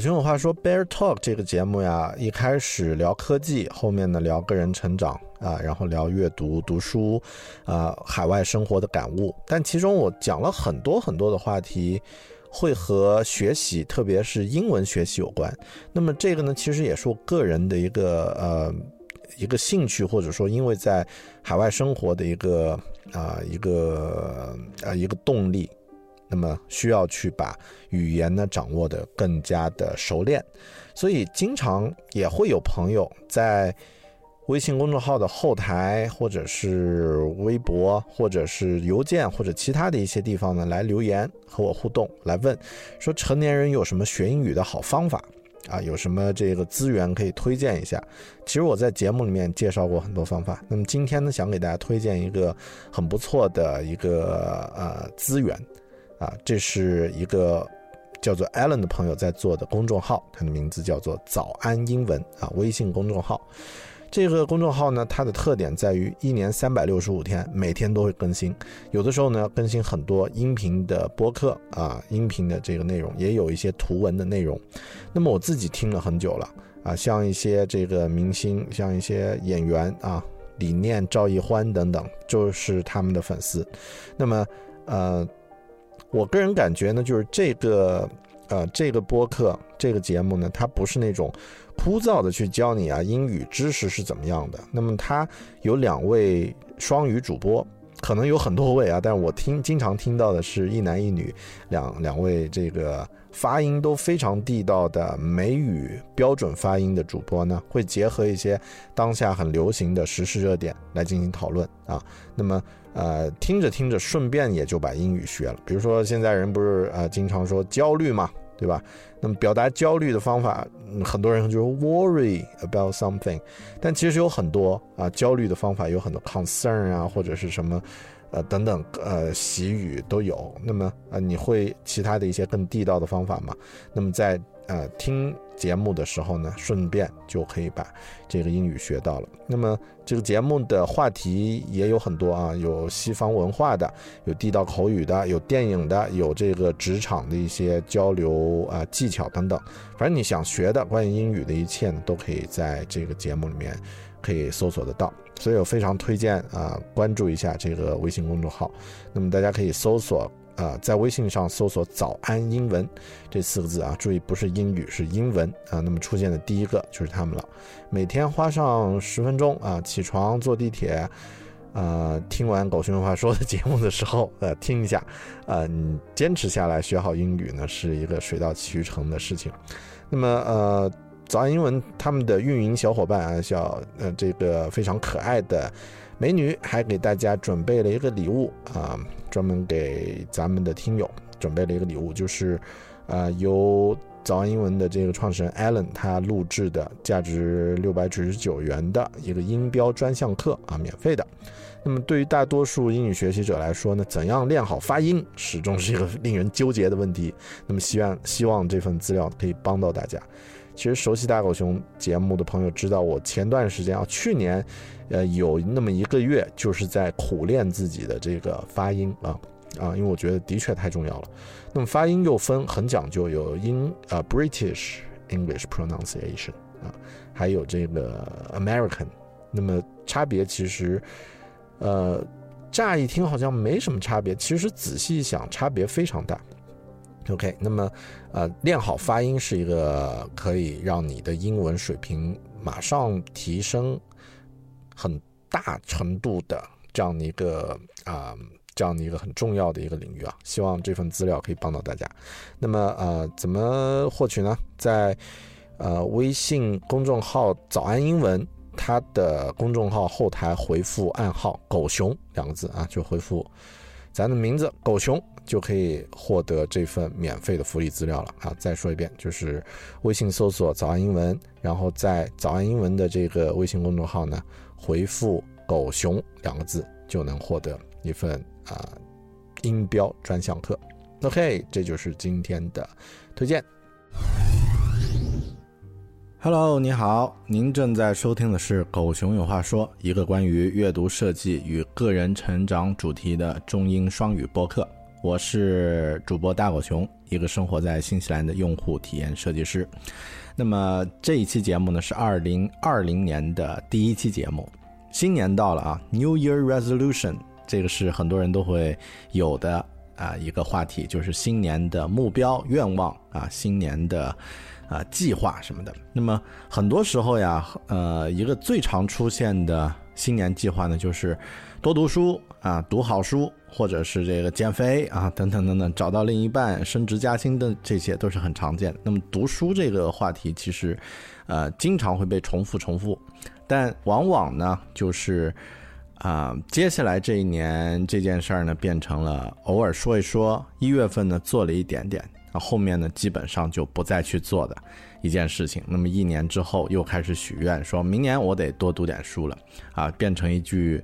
熊有话说，Bear Talk 这个节目呀，一开始聊科技，后面呢聊个人成长啊，然后聊阅读、读书，啊，海外生活的感悟。但其中我讲了很多很多的话题，会和学习，特别是英文学习有关。那么这个呢，其实也是我个人的一个呃一个兴趣，或者说因为在海外生活的一个啊一个啊一个动力。那么需要去把语言呢掌握的更加的熟练，所以经常也会有朋友在微信公众号的后台，或者是微博，或者是邮件，或者其他的一些地方呢来留言和我互动，来问说成年人有什么学英语的好方法啊？有什么这个资源可以推荐一下？其实我在节目里面介绍过很多方法，那么今天呢想给大家推荐一个很不错的一个呃资源。啊，这是一个叫做 Allen 的朋友在做的公众号，他的名字叫做“早安英文”啊，微信公众号。这个公众号呢，它的特点在于一年三百六十五天，每天都会更新。有的时候呢，更新很多音频的播客啊，音频的这个内容，也有一些图文的内容。那么我自己听了很久了啊，像一些这个明星，像一些演员啊，李念、赵奕欢等等，就是他们的粉丝。那么，呃。我个人感觉呢，就是这个，呃，这个播客这个节目呢，它不是那种枯燥的去教你啊英语知识是怎么样的。那么它有两位双语主播，可能有很多位啊，但是我听经常听到的是一男一女两两位这个发音都非常地道的美语标准发音的主播呢，会结合一些当下很流行的时事热点来进行讨论啊。那么。呃，听着听着，顺便也就把英语学了。比如说，现在人不是呃经常说焦虑嘛，对吧？那么表达焦虑的方法，很多人就是 worry about something，但其实有很多啊焦虑的方法，有很多 concern 啊，或者是什么呃等等呃习语都有。那么呃，你会其他的一些更地道的方法吗？那么在呃听。节目的时候呢，顺便就可以把这个英语学到了。那么这个节目的话题也有很多啊，有西方文化的，有地道口语的，有电影的，有这个职场的一些交流啊技巧等等。反正你想学的关于英语的一切呢，都可以在这个节目里面可以搜索得到。所以我非常推荐啊，关注一下这个微信公众号。那么大家可以搜索。啊，在微信上搜索“早安英文”这四个字啊，注意不是英语，是英文啊。那么出现的第一个就是他们了。每天花上十分钟啊，起床坐地铁，啊，听完狗熊话说的节目的时候，呃，听一下，呃，你坚持下来学好英语呢，是一个水到渠成的事情。那么，呃，早安英文他们的运营小伙伴啊，小呃这个非常可爱的美女，还给大家准备了一个礼物啊。专门给咱们的听友准备了一个礼物，就是，呃，由早安英文的这个创始人 Allen 他录制的价值六百九十九元的一个音标专项课啊，免费的。那么对于大多数英语学习者来说呢，怎样练好发音始终是一个 令人纠结的问题。那么希望希望这份资料可以帮到大家。其实熟悉大狗熊节目的朋友知道，我前段时间啊，去年。呃，有那么一个月，就是在苦练自己的这个发音啊啊，因为我觉得的确太重要了。那么发音又分很讲究，有英啊 British English pronunciation 啊，还有这个 American。那么差别其实，呃，乍一听好像没什么差别，其实仔细一想，差别非常大。OK，那么呃，练好发音是一个可以让你的英文水平马上提升。很大程度的这样的一个啊，这样的一个很重要的一个领域啊，希望这份资料可以帮到大家。那么呃，怎么获取呢？在呃微信公众号“早安英文”，它的公众号后台回复暗号“狗熊”两个字啊，就回复咱的名字“狗熊”，就可以获得这份免费的福利资料了啊！再说一遍，就是微信搜索“早安英文”，然后在“早安英文”的这个微信公众号呢，回复“狗熊”两个字，就能获得一份啊音标专项课。OK，这就是今天的推荐。Hello，你好，您正在收听的是《狗熊有话说》，一个关于阅读设计与个人成长主题的中英双语播客。我是主播大狗熊，一个生活在新西兰的用户体验设计师。那么这一期节目呢，是二零二零年的第一期节目。新年到了啊，New Year Resolution，这个是很多人都会有的啊一个话题，就是新年的目标愿望啊，新年的。啊，计划什么的。那么很多时候呀，呃，一个最常出现的新年计划呢，就是多读书啊，读好书，或者是这个减肥啊，等等等等，找到另一半，升职加薪的，这些都是很常见。那么读书这个话题，其实，呃，经常会被重复重复，但往往呢，就是啊，接下来这一年这件事儿呢，变成了偶尔说一说，一月份呢做了一点点。那后面呢，基本上就不再去做的一件事情。那么一年之后又开始许愿，说明年我得多读点书了，啊，变成一句，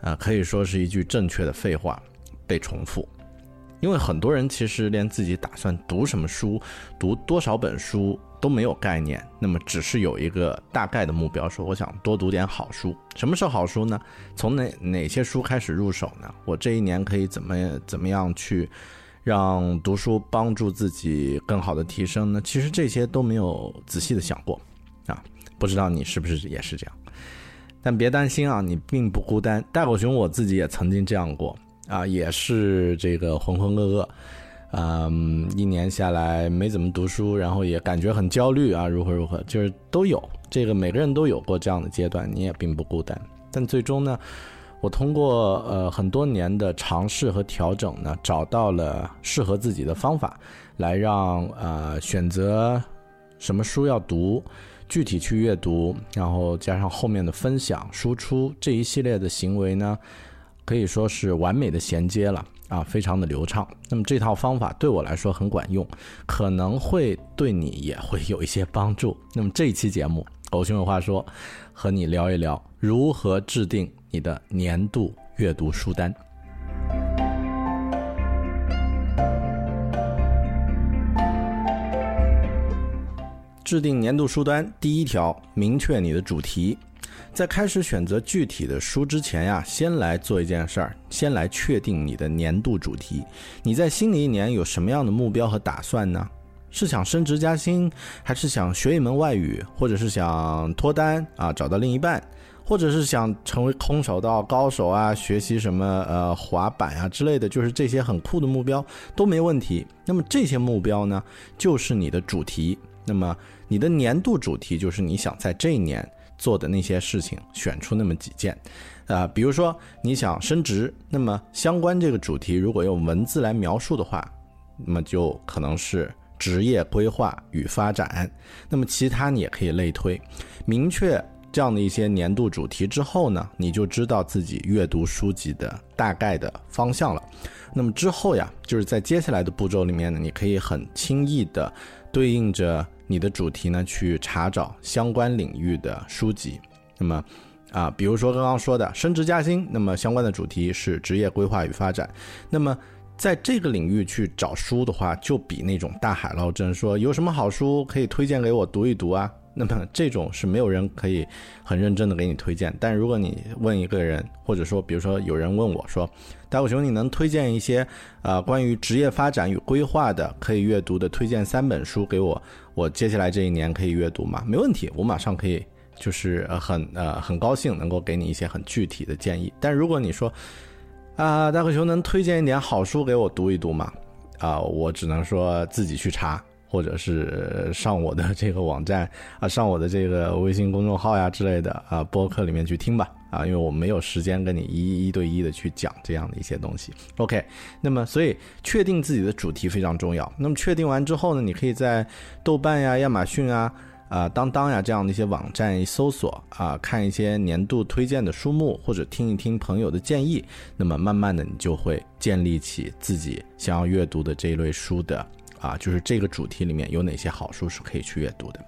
呃，可以说是一句正确的废话，被重复。因为很多人其实连自己打算读什么书、读多少本书都没有概念，那么只是有一个大概的目标，说我想多读点好书。什么是好书呢？从哪哪些书开始入手呢？我这一年可以怎么怎么样去？让读书帮助自己更好的提升呢？其实这些都没有仔细的想过，啊，不知道你是不是也是这样？但别担心啊，你并不孤单。大狗熊我自己也曾经这样过啊，也是这个浑浑噩噩，嗯，一年下来没怎么读书，然后也感觉很焦虑啊，如何如何，就是都有这个每个人都有过这样的阶段，你也并不孤单。但最终呢？我通过呃很多年的尝试和调整呢，找到了适合自己的方法，来让呃选择什么书要读，具体去阅读，然后加上后面的分享输出这一系列的行为呢，可以说是完美的衔接了啊，非常的流畅。那么这套方法对我来说很管用，可能会对你也会有一些帮助。那么这一期节目，狗熊有话说，和你聊一聊如何制定。你的年度阅读书单，制定年度书单。第一条，明确你的主题。在开始选择具体的书之前呀，先来做一件事儿，先来确定你的年度主题。你在新的一年有什么样的目标和打算呢？是想升职加薪，还是想学一门外语，或者是想脱单啊，找到另一半？或者是想成为空手道高手啊，学习什么呃滑板啊之类的，就是这些很酷的目标都没问题。那么这些目标呢，就是你的主题。那么你的年度主题就是你想在这一年做的那些事情，选出那么几件。啊，比如说你想升职，那么相关这个主题如果用文字来描述的话，那么就可能是职业规划与发展。那么其他你也可以类推，明确。这样的一些年度主题之后呢，你就知道自己阅读书籍的大概的方向了。那么之后呀，就是在接下来的步骤里面呢，你可以很轻易的对应着你的主题呢去查找相关领域的书籍。那么啊，比如说刚刚说的升职加薪，那么相关的主题是职业规划与发展。那么在这个领域去找书的话，就比那种大海捞针说有什么好书可以推荐给我读一读啊。那么这种是没有人可以很认真的给你推荐，但如果你问一个人，或者说比如说有人问我说，大狗熊你能推荐一些啊关于职业发展与规划的可以阅读的推荐三本书给我，我接下来这一年可以阅读吗？没问题，我马上可以就是呃很呃很高兴能够给你一些很具体的建议。但如果你说啊大狗熊能推荐一点好书给我读一读吗？啊我只能说自己去查。或者是上我的这个网站啊，上我的这个微信公众号呀之类的啊，播客里面去听吧啊，因为我没有时间跟你一一对一的去讲这样的一些东西。OK，那么所以确定自己的主题非常重要。那么确定完之后呢，你可以在豆瓣呀、亚马逊啊啊当当呀这样的一些网站一搜索啊，看一些年度推荐的书目，或者听一听朋友的建议，那么慢慢的你就会建立起自己想要阅读的这一类书的啊，就是这个主题里面有哪些好书是可以去阅读的。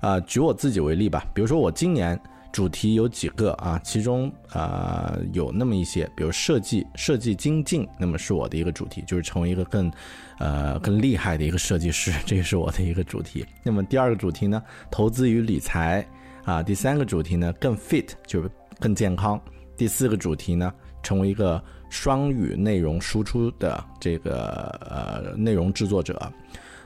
啊，举我自己为例吧，比如说我今年。主题有几个啊？其中啊有那么一些，比如设计设计精进，那么是我的一个主题，就是成为一个更呃更厉害的一个设计师，这也是我的一个主题。那么第二个主题呢，投资与理财啊。第三个主题呢，更 fit 就是更健康。第四个主题呢，成为一个双语内容输出的这个呃内容制作者。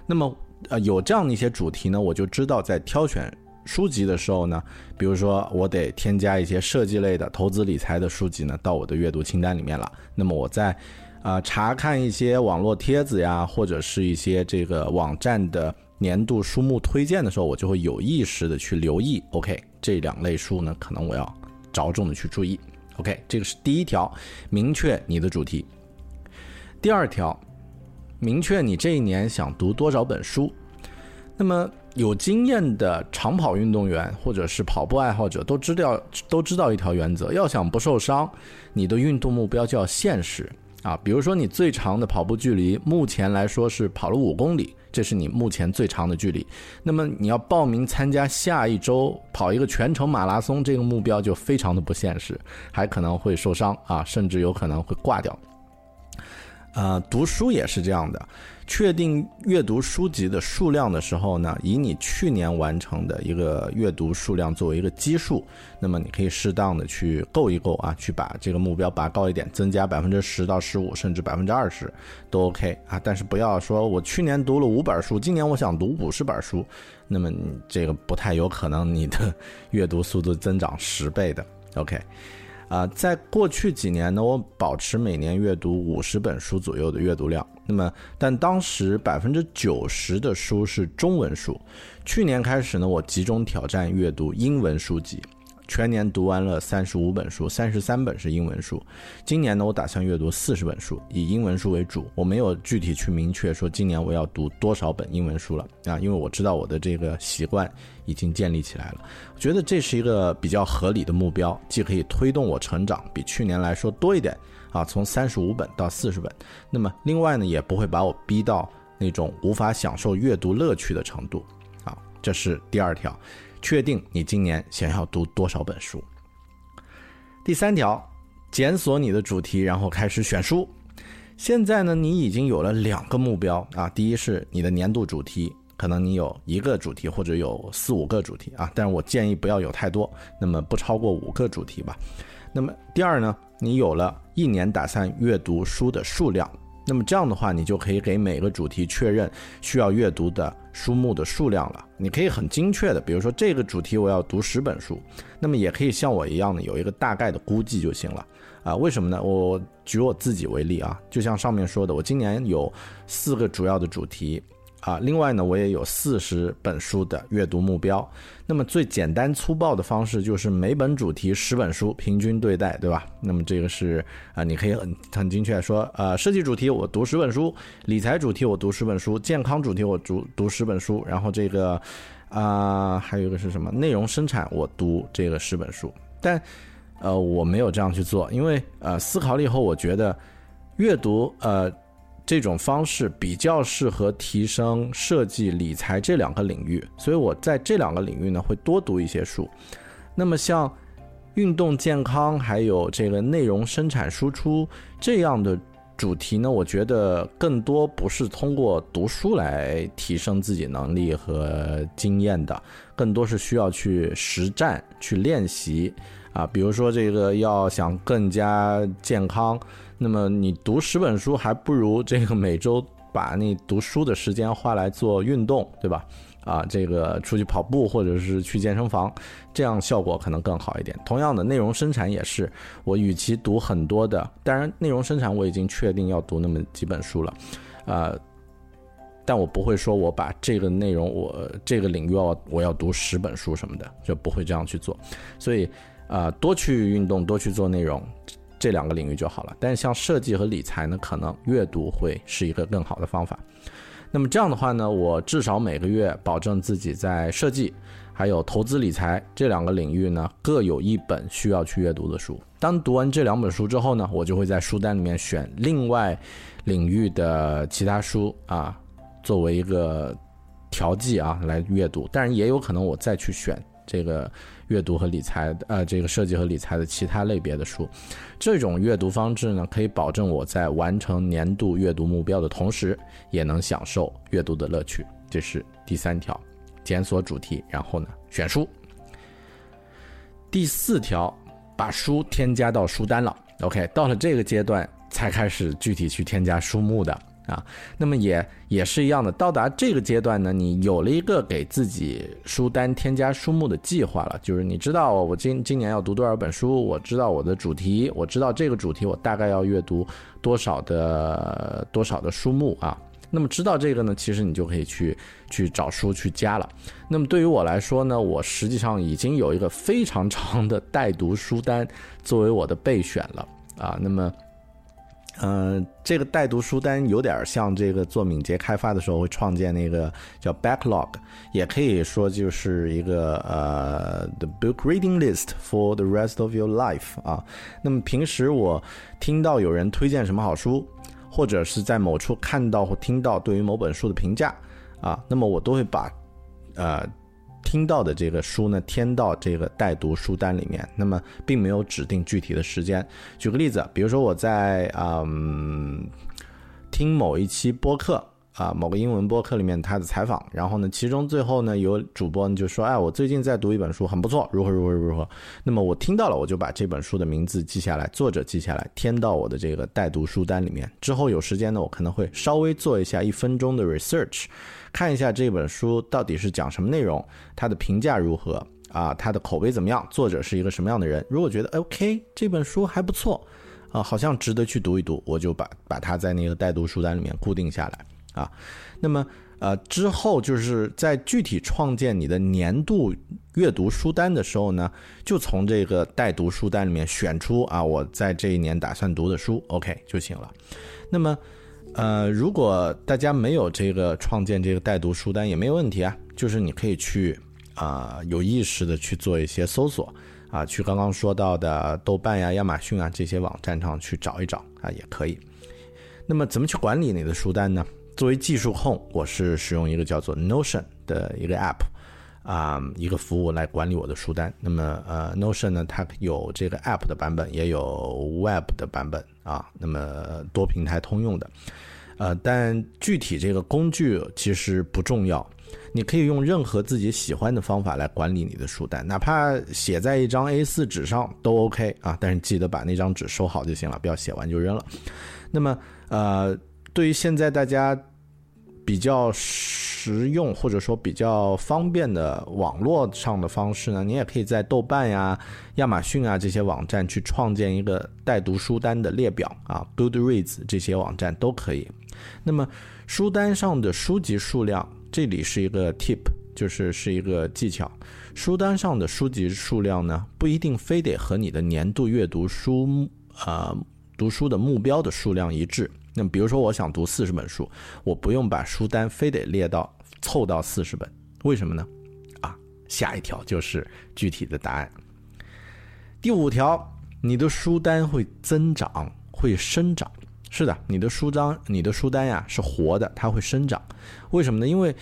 那么呃有这样的一些主题呢，我就知道在挑选。书籍的时候呢，比如说我得添加一些设计类的、投资理财的书籍呢到我的阅读清单里面了。那么我在啊查看一些网络帖子呀，或者是一些这个网站的年度书目推荐的时候，我就会有意识的去留意。OK，这两类书呢，可能我要着重的去注意。OK，这个是第一条，明确你的主题。第二条，明确你这一年想读多少本书。那么。有经验的长跑运动员或者是跑步爱好者都知道都知道一条原则：要想不受伤，你的运动目标就要现实啊。比如说，你最长的跑步距离目前来说是跑了五公里，这是你目前最长的距离。那么你要报名参加下一周跑一个全程马拉松，这个目标就非常的不现实，还可能会受伤啊，甚至有可能会挂掉。呃，读书也是这样的。确定阅读书籍的数量的时候呢，以你去年完成的一个阅读数量作为一个基数，那么你可以适当的去够一够啊，去把这个目标拔高一点，增加百分之十到十五，甚至百分之二十都 OK 啊。但是不要说我去年读了五本书，今年我想读五十本书，那么你这个不太有可能你的阅读速度增长十倍的 OK。啊，在过去几年呢，我保持每年阅读五十本书左右的阅读量。那么，但当时百分之九十的书是中文书。去年开始呢，我集中挑战阅读英文书籍。全年读完了三十五本书，三十三本是英文书。今年呢，我打算阅读四十本书，以英文书为主。我没有具体去明确说今年我要读多少本英文书了啊，因为我知道我的这个习惯已经建立起来了。我觉得这是一个比较合理的目标，既可以推动我成长，比去年来说多一点啊，从三十五本到四十本。那么另外呢，也不会把我逼到那种无法享受阅读乐趣的程度啊。这是第二条。确定你今年想要读多少本书。第三条，检索你的主题，然后开始选书。现在呢，你已经有了两个目标啊，第一是你的年度主题，可能你有一个主题或者有四五个主题啊，但是我建议不要有太多，那么不超过五个主题吧。那么第二呢，你有了一年打算阅读书的数量。那么这样的话，你就可以给每个主题确认需要阅读的书目的数量了。你可以很精确的，比如说这个主题我要读十本书，那么也可以像我一样的有一个大概的估计就行了。啊，为什么呢？我举我自己为例啊，就像上面说的，我今年有四个主要的主题。啊，另外呢，我也有四十本书的阅读目标。那么最简单粗暴的方式就是每本主题十本书，平均对待，对吧？那么这个是啊，你可以很很精确说，呃，设计主题我读十本书，理财主题我读十本书，健康主题我读读十本书，然后这个啊，还有一个是什么？内容生产我读这个十本书。但呃，我没有这样去做，因为呃，思考了以后，我觉得阅读呃。这种方式比较适合提升设计、理财这两个领域，所以我在这两个领域呢会多读一些书。那么像运动健康还有这个内容生产输出这样的主题呢，我觉得更多不是通过读书来提升自己能力和经验的，更多是需要去实战去练习啊。比如说这个要想更加健康。那么你读十本书，还不如这个每周把那读书的时间花来做运动，对吧？啊，这个出去跑步或者是去健身房，这样效果可能更好一点。同样的，内容生产也是，我与其读很多的，当然内容生产我已经确定要读那么几本书了，啊，但我不会说我把这个内容我这个领域要我要读十本书什么的，就不会这样去做。所以啊，多去运动，多去做内容。这两个领域就好了，但是像设计和理财呢，可能阅读会是一个更好的方法。那么这样的话呢，我至少每个月保证自己在设计。还有投资理财这两个领域呢，各有一本需要去阅读的书。当读完这两本书之后呢，我就会在书单里面选另外领域的其他书啊，作为一个调剂啊来阅读。但是也有可能我再去选这个阅读和理财呃这个设计和理财的其他类别的书。这种阅读方式呢，可以保证我在完成年度阅读目标的同时，也能享受阅读的乐趣。这是第三条。检索主题，然后呢，选书。第四条，把书添加到书单了。OK，到了这个阶段才开始具体去添加书目的啊。那么也也是一样的，到达这个阶段呢，你有了一个给自己书单添加书目的计划了，就是你知道我今今年要读多少本书，我知道我的主题，我知道这个主题我大概要阅读多少的多少的书目啊。那么知道这个呢，其实你就可以去去找书去加了。那么对于我来说呢，我实际上已经有一个非常长的 待读书单作为我的备选了啊。那么，嗯，这个待读书单有点像这个做敏捷开发的时候会创建那个叫 backlog，也可以说就是一个呃 the book reading list for the rest of your life 啊。那么平时我听到有人推荐什么好书。或者是在某处看到或听到对于某本书的评价，啊，那么我都会把，呃，听到的这个书呢添到这个待读书单里面。那么并没有指定具体的时间。举个例子，比如说我在嗯听某一期播客。啊，某个英文播客里面他的采访，然后呢，其中最后呢，有主播就说，哎，我最近在读一本书，很不错，如何如何如何。那么我听到了，我就把这本书的名字记下来，作者记下来，添到我的这个待读书单里面。之后有时间呢，我可能会稍微做一下一分钟的 research，看一下这本书到底是讲什么内容，它的评价如何啊，它的口碑怎么样，作者是一个什么样的人。如果觉得 OK，这本书还不错，啊，好像值得去读一读，我就把把它在那个待读书单里面固定下来。啊，那么呃之后就是在具体创建你的年度阅读书单的时候呢，就从这个待读书单里面选出啊我在这一年打算读的书，OK 就行了。那么呃如果大家没有这个创建这个带读书单也没有问题啊，就是你可以去啊有意识的去做一些搜索啊，去刚刚说到的豆瓣呀、亚马逊啊这些网站上去找一找啊也可以。那么怎么去管理你的书单呢？作为技术控，我是使用一个叫做 Notion 的一个 App，啊，一个服务来管理我的书单。那么，呃，Notion 呢，它有这个 App 的版本，也有 Web 的版本啊，那么多平台通用的。呃，但具体这个工具其实不重要，你可以用任何自己喜欢的方法来管理你的书单，哪怕写在一张 A4 纸上都 OK 啊，但是记得把那张纸收好就行了，不要写完就扔了。那么，呃。对于现在大家比较实用或者说比较方便的网络上的方式呢，你也可以在豆瓣呀、亚马逊啊这些网站去创建一个带读书单的列表啊，Goodreads 这些网站都可以。那么书单上的书籍数量，这里是一个 tip，就是是一个技巧。书单上的书籍数量呢，不一定非得和你的年度阅读书啊读书的目标的数量一致。那，比如说，我想读四十本书，我不用把书单非得列到凑到四十本，为什么呢？啊，下一条就是具体的答案。第五条，你的书单会增长，会生长。是的，你的书章，你的书单呀是活的，它会生长。为什么呢？因为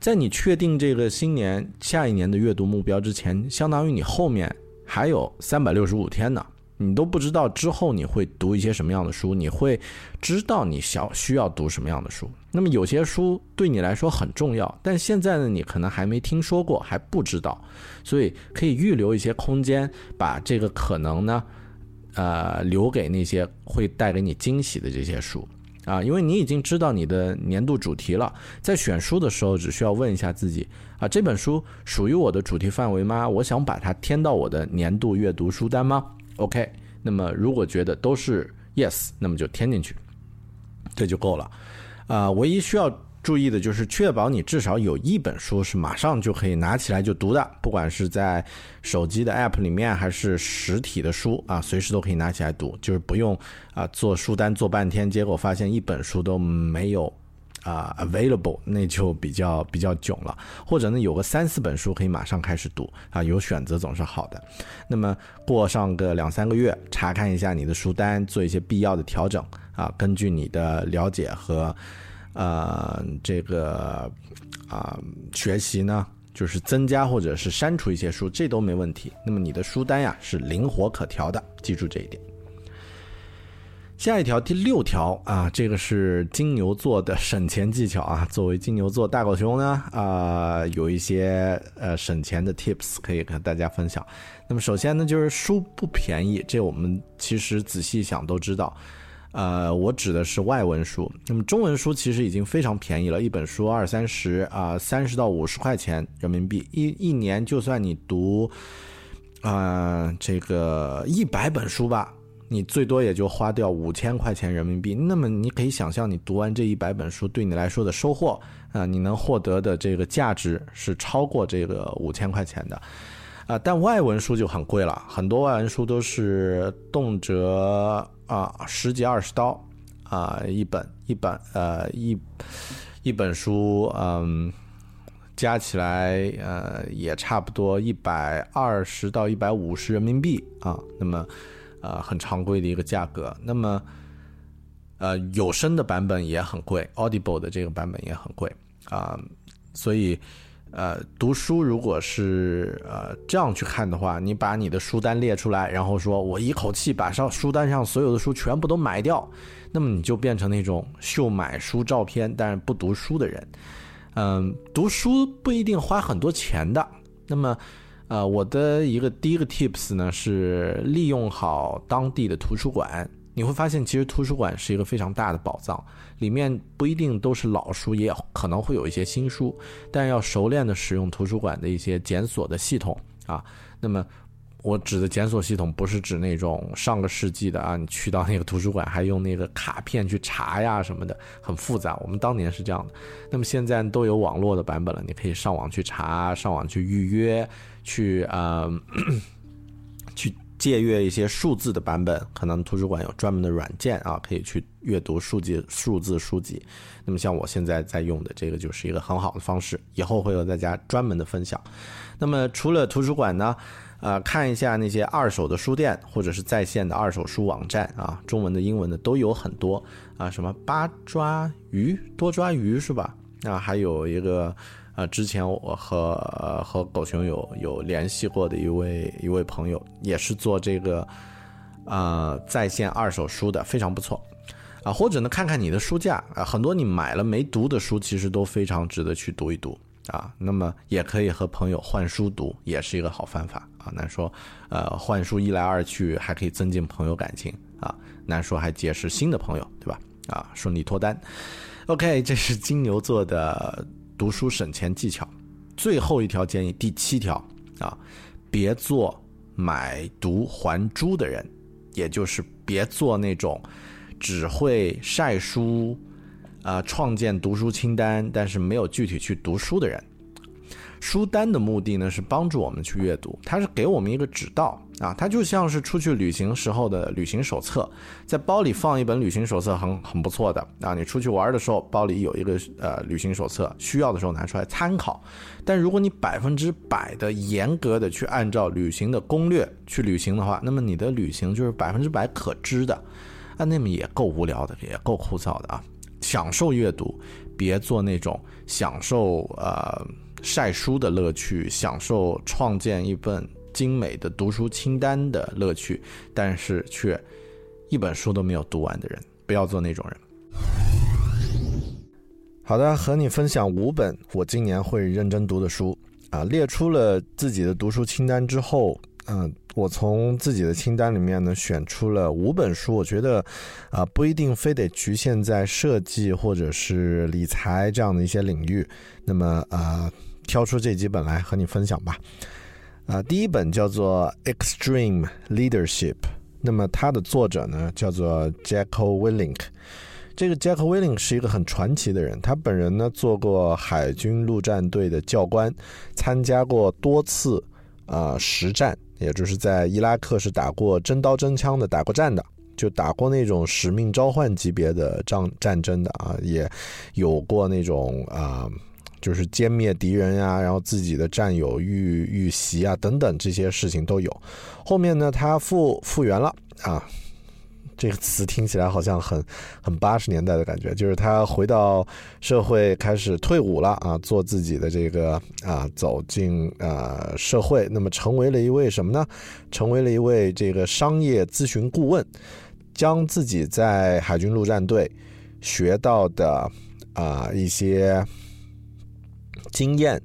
在你确定这个新年下一年的阅读目标之前，相当于你后面还有三百六十五天呢。你都不知道之后你会读一些什么样的书，你会知道你想需要读什么样的书。那么有些书对你来说很重要，但现在呢，你可能还没听说过，还不知道，所以可以预留一些空间，把这个可能呢，呃，留给那些会带给你惊喜的这些书啊，因为你已经知道你的年度主题了，在选书的时候只需要问一下自己啊，这本书属于我的主题范围吗？我想把它添到我的年度阅读书单吗？OK，那么如果觉得都是 Yes，那么就添进去，这就够了。啊，唯一需要注意的就是确保你至少有一本书是马上就可以拿起来就读的，不管是在手机的 App 里面还是实体的书啊，随时都可以拿起来读，就是不用啊做书单做半天，结果发现一本书都没有啊 available，那就比较比较囧了。或者呢，有个三四本书可以马上开始读啊，有选择总是好的。那么过上个两三个月，查看一下你的书单，做一些必要的调整啊，根据你的了解和呃这个啊学习呢。就是增加或者是删除一些书，这都没问题。那么你的书单呀是灵活可调的，记住这一点。下一条第六条啊，这个是金牛座的省钱技巧啊。作为金牛座大狗熊呢啊，有一些呃省钱的 tips 可以跟大家分享。那么首先呢，就是书不便宜，这我们其实仔细想都知道。呃，我指的是外文书。那么中文书其实已经非常便宜了，一本书二三十啊，三十到五十块钱人民币。一一年就算你读，啊，这个一百本书吧，你最多也就花掉五千块钱人民币。那么你可以想象，你读完这一百本书对你来说的收获啊，你能获得的这个价值是超过这个五千块钱的。啊，但外文书就很贵了，很多外文书都是动辄啊十几二十刀啊一本一本呃一一本书嗯加起来呃也差不多一百二十到一百五十人民币啊，那么呃很常规的一个价格。那么呃有声的版本也很贵，Audible 的这个版本也很贵啊，所以。呃，读书如果是呃这样去看的话，你把你的书单列出来，然后说我一口气把上书单上所有的书全部都买掉，那么你就变成那种秀买书照片但是不读书的人。嗯，读书不一定花很多钱的。那么，呃，我的一个第一个 tips 呢是利用好当地的图书馆。你会发现，其实图书馆是一个非常大的宝藏，里面不一定都是老书，也可能会有一些新书，但要熟练的使用图书馆的一些检索的系统啊。那么，我指的检索系统不是指那种上个世纪的啊，你去到那个图书馆还用那个卡片去查呀什么的，很复杂。我们当年是这样的，那么现在都有网络的版本了，你可以上网去查，上网去预约，去啊，去。借阅一些数字的版本，可能图书馆有专门的软件啊，可以去阅读数字数字书籍。那么像我现在在用的这个就是一个很好的方式，以后会和大家专门的分享。那么除了图书馆呢，呃，看一下那些二手的书店或者是在线的二手书网站啊，中文的、英文的都有很多啊，什么八抓鱼、多抓鱼是吧？那还有一个。啊，之前我和和狗熊有有联系过的一位一位朋友，也是做这个啊在线二手书的，非常不错啊。或者呢，看看你的书架啊，很多你买了没读的书，其实都非常值得去读一读啊。那么也可以和朋友换书读，也是一个好方法啊。难说，呃，换书一来二去还可以增进朋友感情啊，难说还结识新的朋友，对吧？啊，顺利脱单。OK，这是金牛座的。读书省钱技巧，最后一条建议，第七条啊，别做买椟还珠的人，也就是别做那种只会晒书啊，创建读书清单，但是没有具体去读书的人。书单的目的呢，是帮助我们去阅读，它是给我们一个指导啊，它就像是出去旅行时候的旅行手册，在包里放一本旅行手册很很不错的啊，你出去玩的时候包里有一个呃旅行手册，需要的时候拿出来参考。但如果你百分之百的严格的去按照旅行的攻略去旅行的话，那么你的旅行就是百分之百可知的，啊，那么也够无聊的，也够枯燥的啊。享受阅读，别做那种享受呃。晒书的乐趣，享受创建一本精美的读书清单的乐趣，但是却一本书都没有读完的人，不要做那种人。好的，和你分享五本我今年会认真读的书啊，列出了自己的读书清单之后，嗯，我从自己的清单里面呢选出了五本书，我觉得啊不一定非得局限在设计或者是理财这样的一些领域，那么啊。挑出这几本来和你分享吧。啊，第一本叫做《Extreme Leadership》，那么它的作者呢叫做 Jacko Willink。这个 Jacko Willink 是一个很传奇的人，他本人呢做过海军陆战队的教官，参加过多次啊实战，也就是在伊拉克是打过真刀真枪的打过战的就打过那种使命召唤级别的战战争的啊，也有过那种啊，就是歼灭敌人呀，然后自己的战友遇遇袭啊等等这些事情都有。后面呢，他复复原了啊。这个词听起来好像很很八十年代的感觉，就是他回到社会开始退伍了啊，做自己的这个啊，走进啊社会，那么成为了一位什么呢？成为了一位这个商业咨询顾问，将自己在海军陆战队学到的啊一些经验。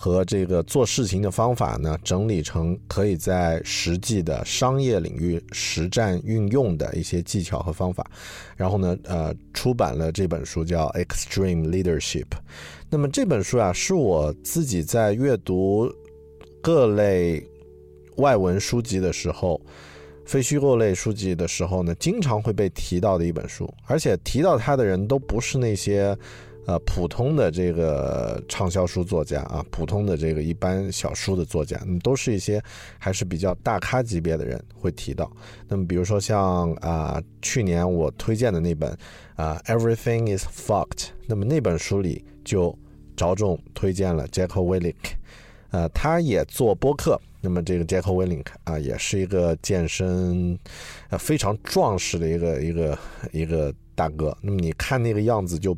和这个做事情的方法呢，整理成可以在实际的商业领域实战运用的一些技巧和方法，然后呢，呃，出版了这本书叫《Extreme Leadership》。那么这本书啊，是我自己在阅读各类外文书籍的时候，非虚构类书籍的时候呢，经常会被提到的一本书，而且提到它的人都不是那些。呃，普通的这个畅销书作家啊，普通的这个一般小书的作家，那么都是一些还是比较大咖级别的人会提到。那么，比如说像啊，去年我推荐的那本啊，Everything is fucked，那么那本书里就着重推荐了 Jacko Willink，呃，他也做播客。那么这个 Jacko Willink 啊，也是一个健身呃非常壮实的一个一个一个大哥。那么你看那个样子。就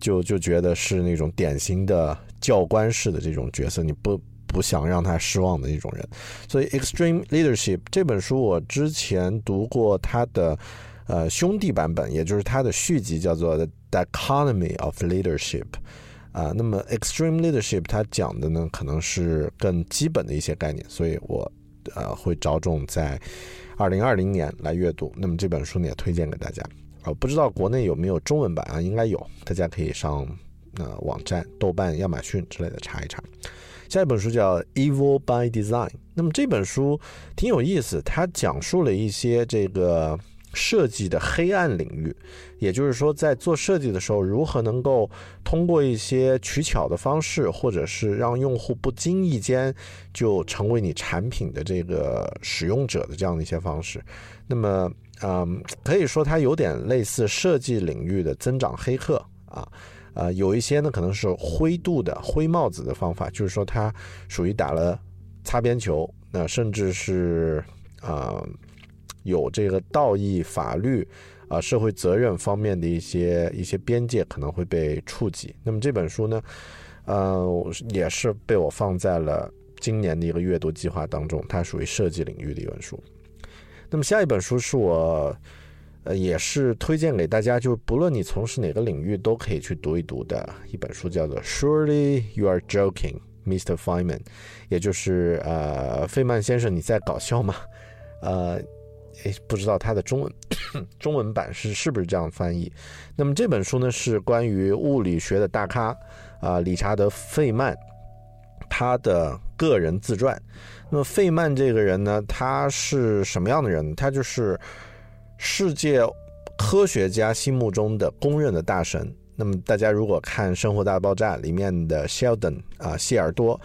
就就觉得是那种典型的教官式的这种角色，你不不想让他失望的那种人。所以《Extreme Leadership》这本书我之前读过他的呃兄弟版本，也就是他的续集，叫做《The Economy of Leadership》啊。那么《Extreme Leadership》它讲的呢，可能是更基本的一些概念，所以我呃会着重在二零二零年来阅读。那么这本书呢，也推荐给大家。啊，不知道国内有没有中文版啊？应该有，大家可以上呃网站、豆瓣、亚马逊之类的查一查。下一本书叫《Evil by Design》，那么这本书挺有意思，它讲述了一些这个设计的黑暗领域，也就是说，在做设计的时候，如何能够通过一些取巧的方式，或者是让用户不经意间就成为你产品的这个使用者的这样的一些方式，那么。嗯，可以说它有点类似设计领域的增长黑客啊，呃，有一些呢可能是灰度的灰帽子的方法，就是说它属于打了擦边球，那甚至是啊有这个道义、法律啊、社会责任方面的一些一些边界可能会被触及。那么这本书呢，呃，也是被我放在了今年的一个阅读计划当中，它属于设计领域的一本书。那么下一本书是我，呃，也是推荐给大家，就是不论你从事哪个领域，都可以去读一读的一本书，叫做《Surely You Are Joking, Mr. Feynman》，也就是呃，费曼先生，你在搞笑吗？呃，不知道他的中文 中文版是是不是这样翻译？那么这本书呢，是关于物理学的大咖啊，理查德·费曼他的个人自传。那么费曼这个人呢，他是什么样的人？他就是世界科学家心目中的公认的大神。那么大家如果看《生活大爆炸》里面的 Sheldon 啊，谢尔多。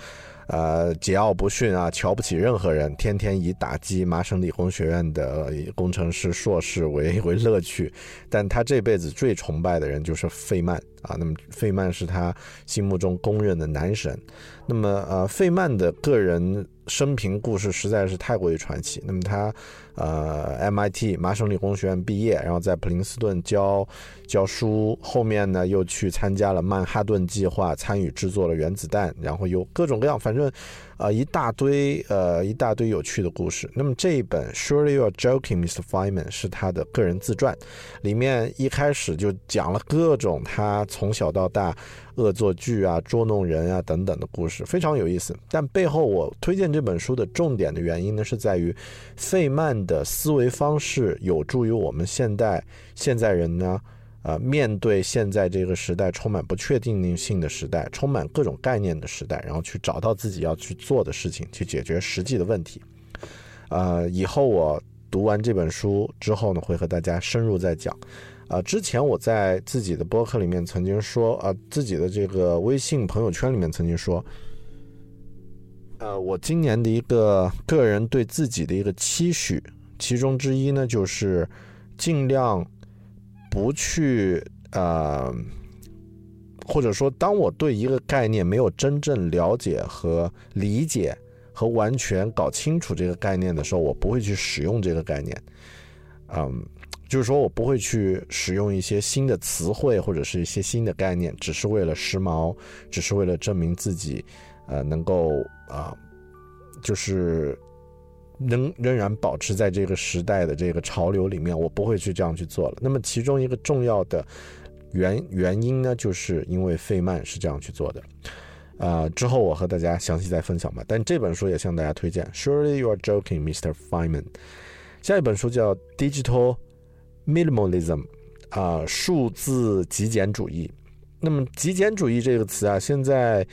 呃，桀骜不驯啊，瞧不起任何人，天天以打击麻省理工学院的工程师硕士为为乐趣。但他这辈子最崇拜的人就是费曼啊。那么费曼是他心目中公认的男神。那么呃，费曼的个人生平故事实在是太过于传奇。那么他呃，MIT 麻省理工学院毕业，然后在普林斯顿教教书，后面呢又去参加了曼哈顿计划，参与制作了原子弹，然后有各种各样，反正。啊，一大堆呃，一大堆有趣的故事。那么这一本《Surely You Are Joking, Mr. Feynman》是他的个人自传，里面一开始就讲了各种他从小到大恶作剧啊、捉弄人啊等等的故事，非常有意思。但背后我推荐这本书的重点的原因呢，是在于费曼的思维方式有助于我们现代现在人呢。呃，面对现在这个时代充满不确定性的时代，充满各种概念的时代，然后去找到自己要去做的事情，去解决实际的问题。呃，以后我读完这本书之后呢，会和大家深入再讲。啊，之前我在自己的博客里面曾经说，啊，自己的这个微信朋友圈里面曾经说，呃，我今年的一个个人对自己的一个期许。其中之一呢就是尽量不去呃，或者说，当我对一个概念没有真正了解和理解和完全搞清楚这个概念的时候，我不会去使用这个概念。嗯，就是说我不会去使用一些新的词汇或者是一些新的概念，只是为了时髦，只是为了证明自己，呃，能够啊，就是仍仍然保持在这个时代的这个潮流里面，我不会去这样去做了。那么其中一个重要的。原原因呢，就是因为费曼是这样去做的，啊，之后我和大家详细再分享吧。但这本书也向大家推荐。Surely you are joking, Mr. Feynman。下一本书叫《Digital Minimalism》，啊，数字极简主义。那么极简主义这个词啊，现在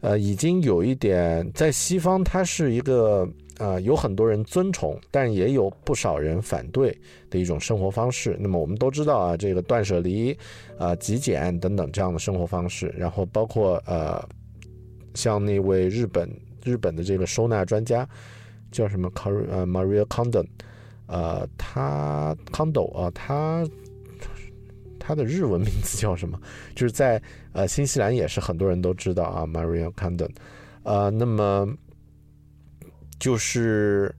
呃已经有一点在西方，它是一个。啊，有很多人尊崇，但也有不少人反对的一种生活方式。那么我们都知道啊，这个断舍离、啊极简等等这样的生活方式，然后包括呃，像那位日本日本的这个收纳专家叫什么 c a r 呃 Maria Kondo，呃，他 Kondo 啊，他他的日文名字叫什么？就是在呃新西兰也是很多人都知道啊，Maria Kondo，呃，那么。就是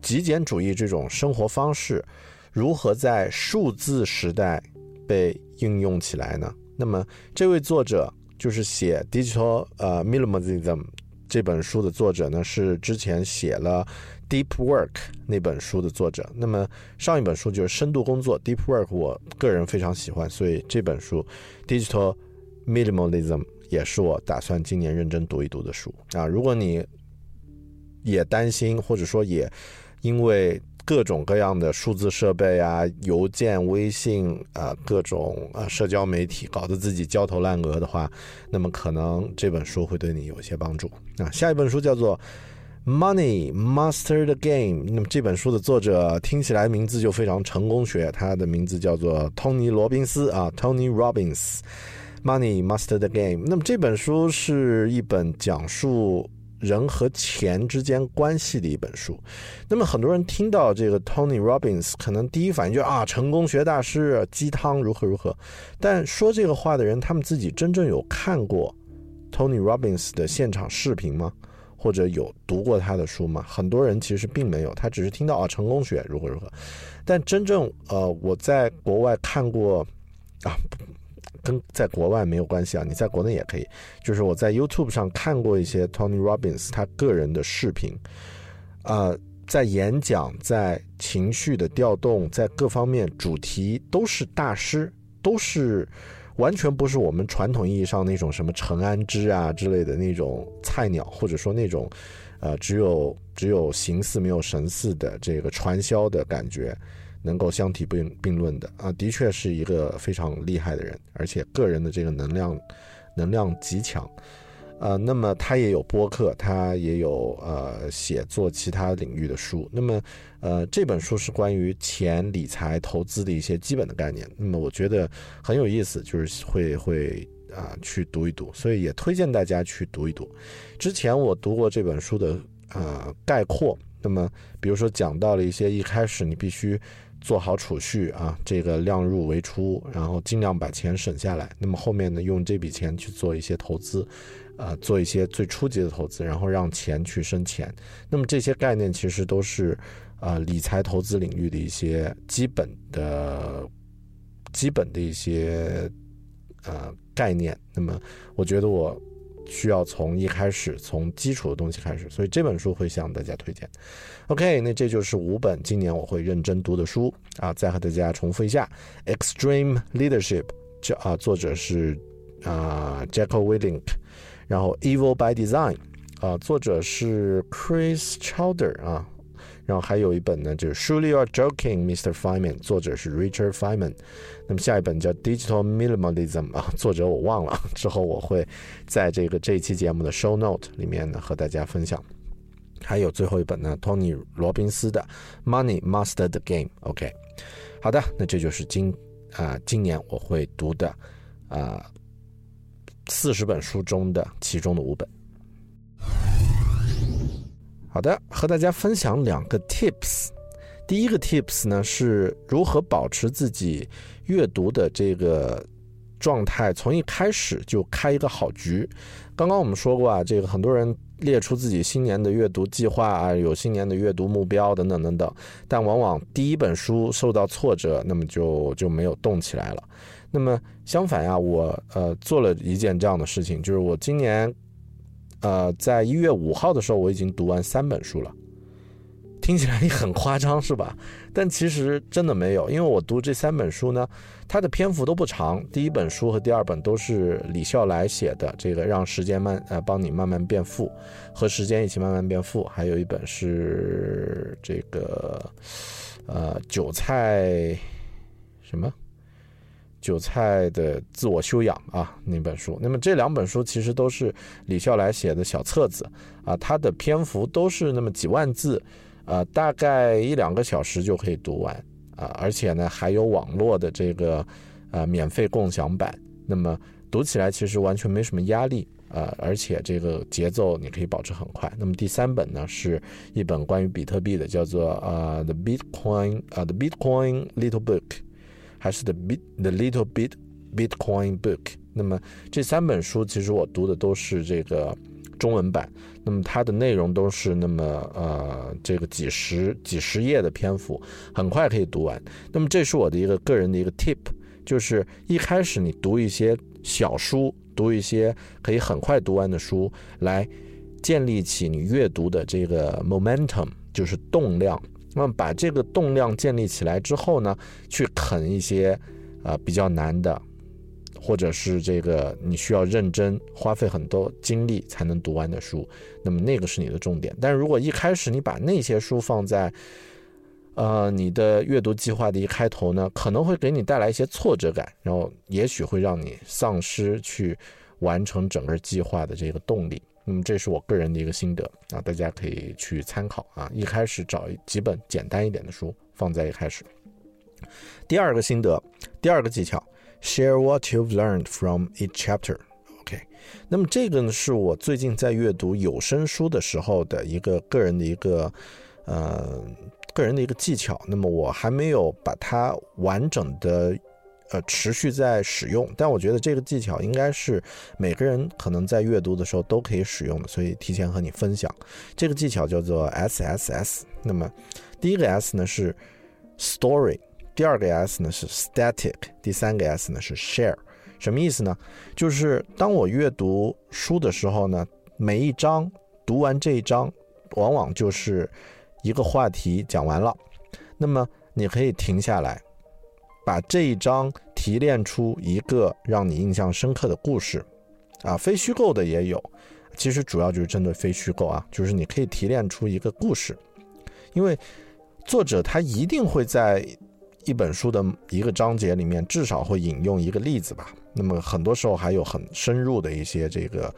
极简主义这种生活方式，如何在数字时代被应用起来呢？那么，这位作者就是写《Digital 呃 Minimalism》这本书的作者呢，是之前写了《Deep Work》那本书的作者。那么，上一本书就是《深度工作》（Deep Work），我个人非常喜欢，所以这本书《Digital Minimalism》也是我打算今年认真读一读的书啊。如果你也担心，或者说也因为各种各样的数字设备啊、邮件、微信啊、各种啊社交媒体搞得自己焦头烂额的话，那么可能这本书会对你有一些帮助啊。下一本书叫做《Money Master the Game》，那么这本书的作者听起来名字就非常成功学，他的名字叫做托尼·罗宾斯啊，Tony Robbins，《Money Master the Game》。那么这本书是一本讲述。人和钱之间关系的一本书，那么很多人听到这个 Tony Robbins，可能第一反应就啊，成功学大师，鸡汤如何如何。但说这个话的人，他们自己真正有看过 Tony Robbins 的现场视频吗？或者有读过他的书吗？很多人其实并没有，他只是听到啊，成功学如何如何。但真正呃，我在国外看过啊。跟在国外没有关系啊，你在国内也可以。就是我在 YouTube 上看过一些 Tony Robbins 他个人的视频，啊，在演讲、在情绪的调动、在各方面主题都是大师，都是完全不是我们传统意义上那种什么陈安之啊之类的那种菜鸟，或者说那种呃只有只有形似没有神似的这个传销的感觉。能够相提并并论的啊，的确是一个非常厉害的人，而且个人的这个能量能量极强，呃，那么他也有播客，他也有呃写作其他领域的书。那么呃这本书是关于钱、理财、投资的一些基本的概念。那么我觉得很有意思，就是会会啊去读一读，所以也推荐大家去读一读。之前我读过这本书的呃概括，那么比如说讲到了一些一开始你必须。做好储蓄啊，这个量入为出，然后尽量把钱省下来。那么后面呢，用这笔钱去做一些投资，呃，做一些最初级的投资，然后让钱去生钱。那么这些概念其实都是啊理财投资领域的一些基本的、基本的一些呃概念。那么我觉得我。需要从一开始，从基础的东西开始，所以这本书会向大家推荐。OK，那这就是五本今年我会认真读的书啊。再和大家重复一下，《Extreme Leadership》这啊，作者是啊 Jacko w i l i n k 然后《Evil by Design》啊，作者是 Chris Childer 啊。然后还有一本呢，就是 Surely You Are Joking, Mr. Feynman，作者是 Richard Feynman。那么下一本叫 Digital Minimalism 啊，作者我忘了，之后我会在这个这一期节目的 Show Note 里面呢和大家分享。还有最后一本呢，Tony 罗宾斯的 Money Master the Game。OK，好的，那这就是今啊今年我会读的啊四十本书中的其中的五本。好的，和大家分享两个 tips。第一个 tips 呢是如何保持自己阅读的这个状态，从一开始就开一个好局。刚刚我们说过啊，这个很多人列出自己新年的阅读计划啊，有新年的阅读目标等等等等，但往往第一本书受到挫折，那么就就没有动起来了。那么相反呀，我呃做了一件这样的事情，就是我今年呃在一月五号的时候，我已经读完三本书了。听起来也很夸张，是吧？但其实真的没有，因为我读这三本书呢，它的篇幅都不长。第一本书和第二本都是李笑来写的，这个让时间慢呃帮你慢慢变富，和时间一起慢慢变富。还有一本是这个呃韭菜什么韭菜的自我修养啊那本书。那么这两本书其实都是李笑来写的小册子啊，它的篇幅都是那么几万字。呃，大概一两个小时就可以读完啊，而且呢还有网络的这个呃免费共享版，那么读起来其实完全没什么压力啊，而且这个节奏你可以保持很快。那么第三本呢是一本关于比特币的，叫做呃 The Bitcoin 啊 The Bitcoin Little Book，还是 The Bit The Little Bit Bitcoin Book。那么这三本书其实我读的都是这个。中文版，那么它的内容都是那么呃，这个几十几十页的篇幅，很快可以读完。那么这是我的一个个人的一个 tip，就是一开始你读一些小书，读一些可以很快读完的书，来建立起你阅读的这个 momentum，就是动量。那么把这个动量建立起来之后呢，去啃一些啊比较难的。或者是这个你需要认真花费很多精力才能读完的书，那么那个是你的重点。但是如果一开始你把那些书放在，呃，你的阅读计划的一开头呢，可能会给你带来一些挫折感，然后也许会让你丧失去完成整个计划的这个动力。那么这是我个人的一个心得啊，大家可以去参考啊。一开始找几本简单一点的书放在一开始。第二个心得，第二个技巧。Share what you've learned from each chapter. OK，那么这个呢是我最近在阅读有声书的时候的一个个人的一个呃个人的一个技巧。那么我还没有把它完整的呃持续在使用，但我觉得这个技巧应该是每个人可能在阅读的时候都可以使用的，所以提前和你分享。这个技巧叫做 SSS。那么第一个 S 呢是 Story。第二个 S 呢是 static，第三个 S 呢是 share，什么意思呢？就是当我阅读书的时候呢，每一章读完这一章，往往就是一个话题讲完了。那么你可以停下来，把这一章提炼出一个让你印象深刻的故事，啊，非虚构的也有，其实主要就是针对非虚构啊，就是你可以提炼出一个故事，因为作者他一定会在。一本书的一个章节里面，至少会引用一个例子吧。那么很多时候还有很深入的一些这个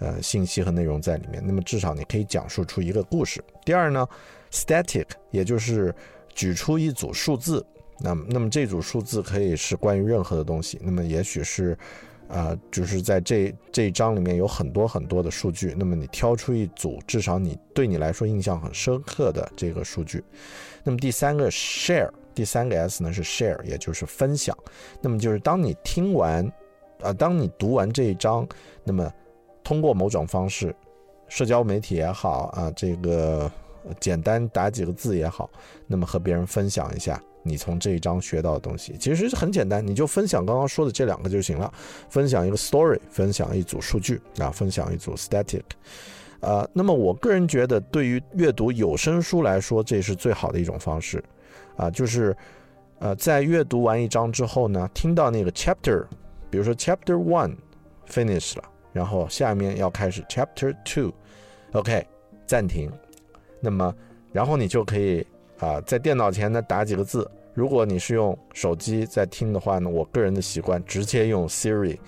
呃信息和内容在里面。那么至少你可以讲述出一个故事。第二呢，static，也就是举出一组数字。那么那么这组数字可以是关于任何的东西。那么也许是啊，就是在这这一章里面有很多很多的数据。那么你挑出一组，至少你对你来说印象很深刻的这个数据。那么第三个 share。第三个 S 呢是 share，也就是分享。那么就是当你听完，啊，当你读完这一章，那么通过某种方式，社交媒体也好啊，这个简单打几个字也好，那么和别人分享一下你从这一章学到的东西，其实很简单，你就分享刚刚说的这两个就行了。分享一个 story，分享一组数据啊，分享一组 static。呃，那么我个人觉得，对于阅读有声书来说，这是最好的一种方式。啊，就是，呃，在阅读完一章之后呢，听到那个 chapter，比如说 chapter one finish 了，然后下面要开始 chapter two，OK，暂停。那么，然后你就可以啊，在电脑前呢打几个字。如果你是用手机在听的话呢，我个人的习惯直接用 Siri，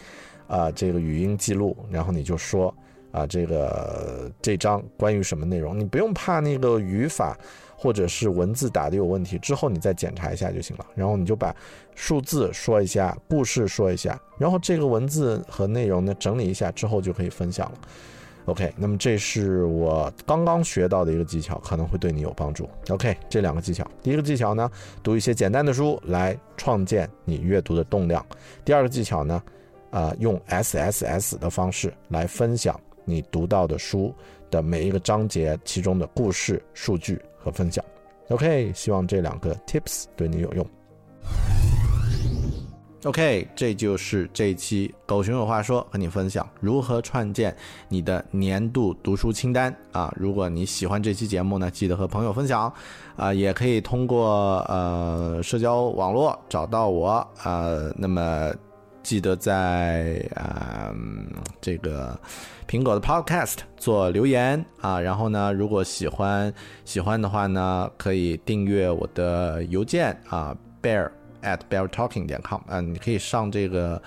啊，这个语音记录，然后你就说啊，这个这章关于什么内容，你不用怕那个语法。或者是文字打的有问题，之后你再检查一下就行了。然后你就把数字说一下，故事说一下，然后这个文字和内容呢整理一下之后就可以分享了。OK，那么这是我刚刚学到的一个技巧，可能会对你有帮助。OK，这两个技巧，第一个技巧呢，读一些简单的书来创建你阅读的动量；第二个技巧呢，啊，用 SSS 的方式来分享你读到的书的每一个章节其中的故事、数据和分享。OK，希望这两个 Tips 对你有用。OK，这就是这一期狗熊有话说，和你分享如何创建你的年度读书清单啊！如果你喜欢这期节目呢，记得和朋友分享啊，也可以通过呃社交网络找到我呃，那么记得在啊这个苹果的 Podcast 做留言啊，然后呢，如果喜欢喜欢的话呢，可以订阅我的邮件啊，bear。At beartalking 点 com 啊，你可以上这个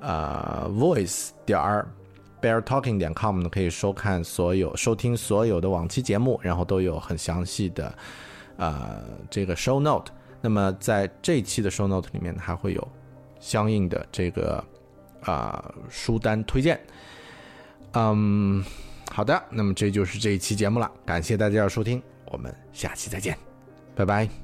呃 voice 点儿 beartalking 点 com 呢，可以收看所有收听所有的往期节目，然后都有很详细的呃这个 show note。那么在这一期的 show note 里面还会有相应的这个啊书单推荐。嗯，好的，那么这就是这一期节目了，感谢大家的收听，我们下期再见，拜拜。